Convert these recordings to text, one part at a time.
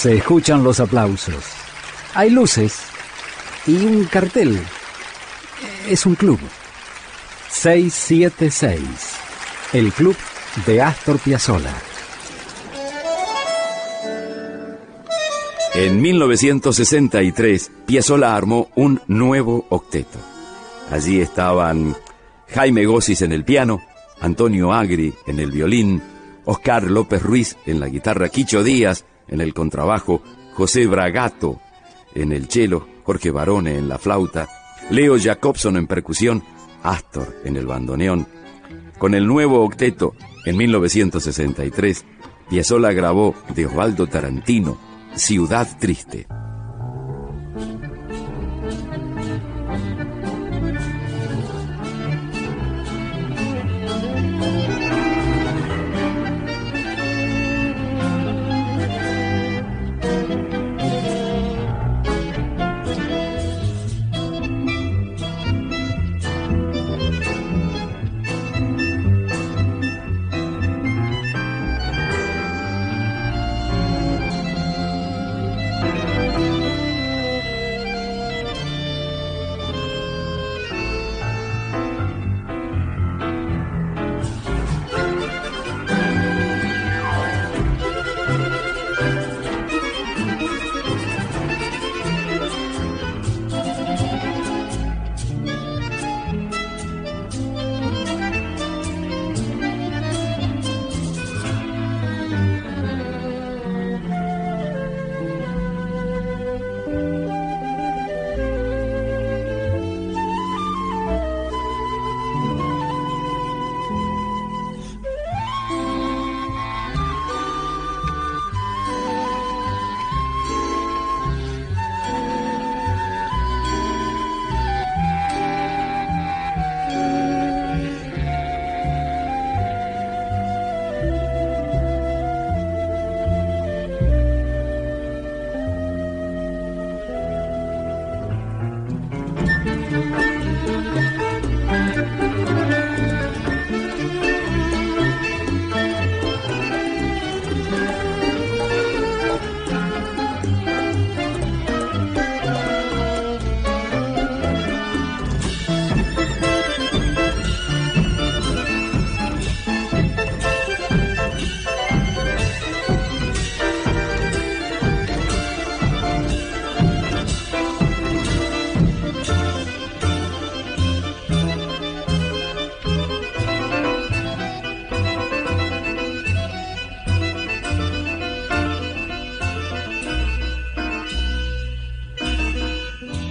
Se escuchan los aplausos. Hay luces y un cartel. Es un club. 676. El club de Astor Piazzolla. En 1963, Piazzolla armó un nuevo octeto. Allí estaban Jaime Gossis en el piano, Antonio Agri en el violín, Oscar López Ruiz en la guitarra, Quicho Díaz en el contrabajo, José Bragato en el cello, Jorge Barone en la flauta, Leo Jacobson en percusión, Astor en el bandoneón. Con el nuevo octeto, en 1963, Piazzolla grabó de Osvaldo Tarantino, Ciudad Triste.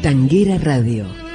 Tanguera Radio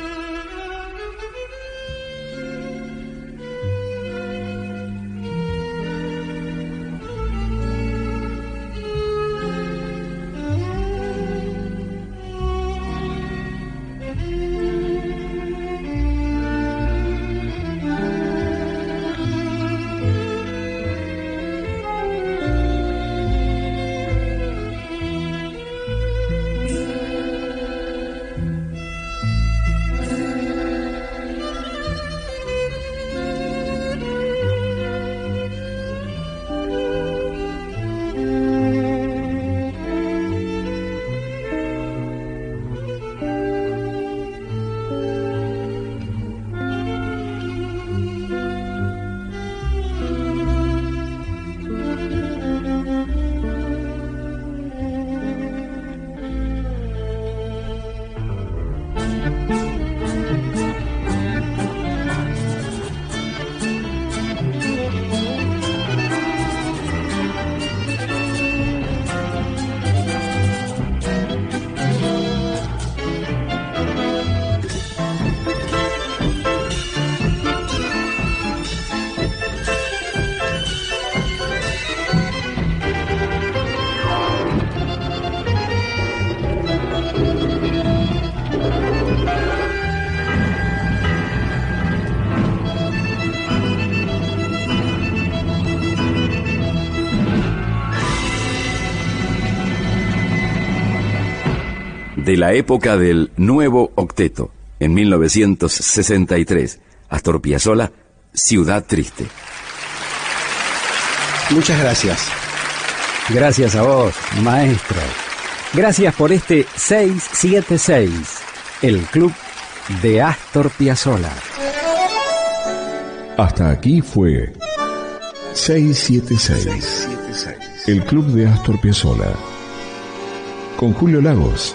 de la época del nuevo octeto, en 1963. Astor Piazzolla, Ciudad Triste. Muchas gracias. Gracias a vos, maestro. Gracias por este 676, el club de Astor Piazzolla. Hasta aquí fue 676, el club de Astor Piazzolla. Con Julio Lagos,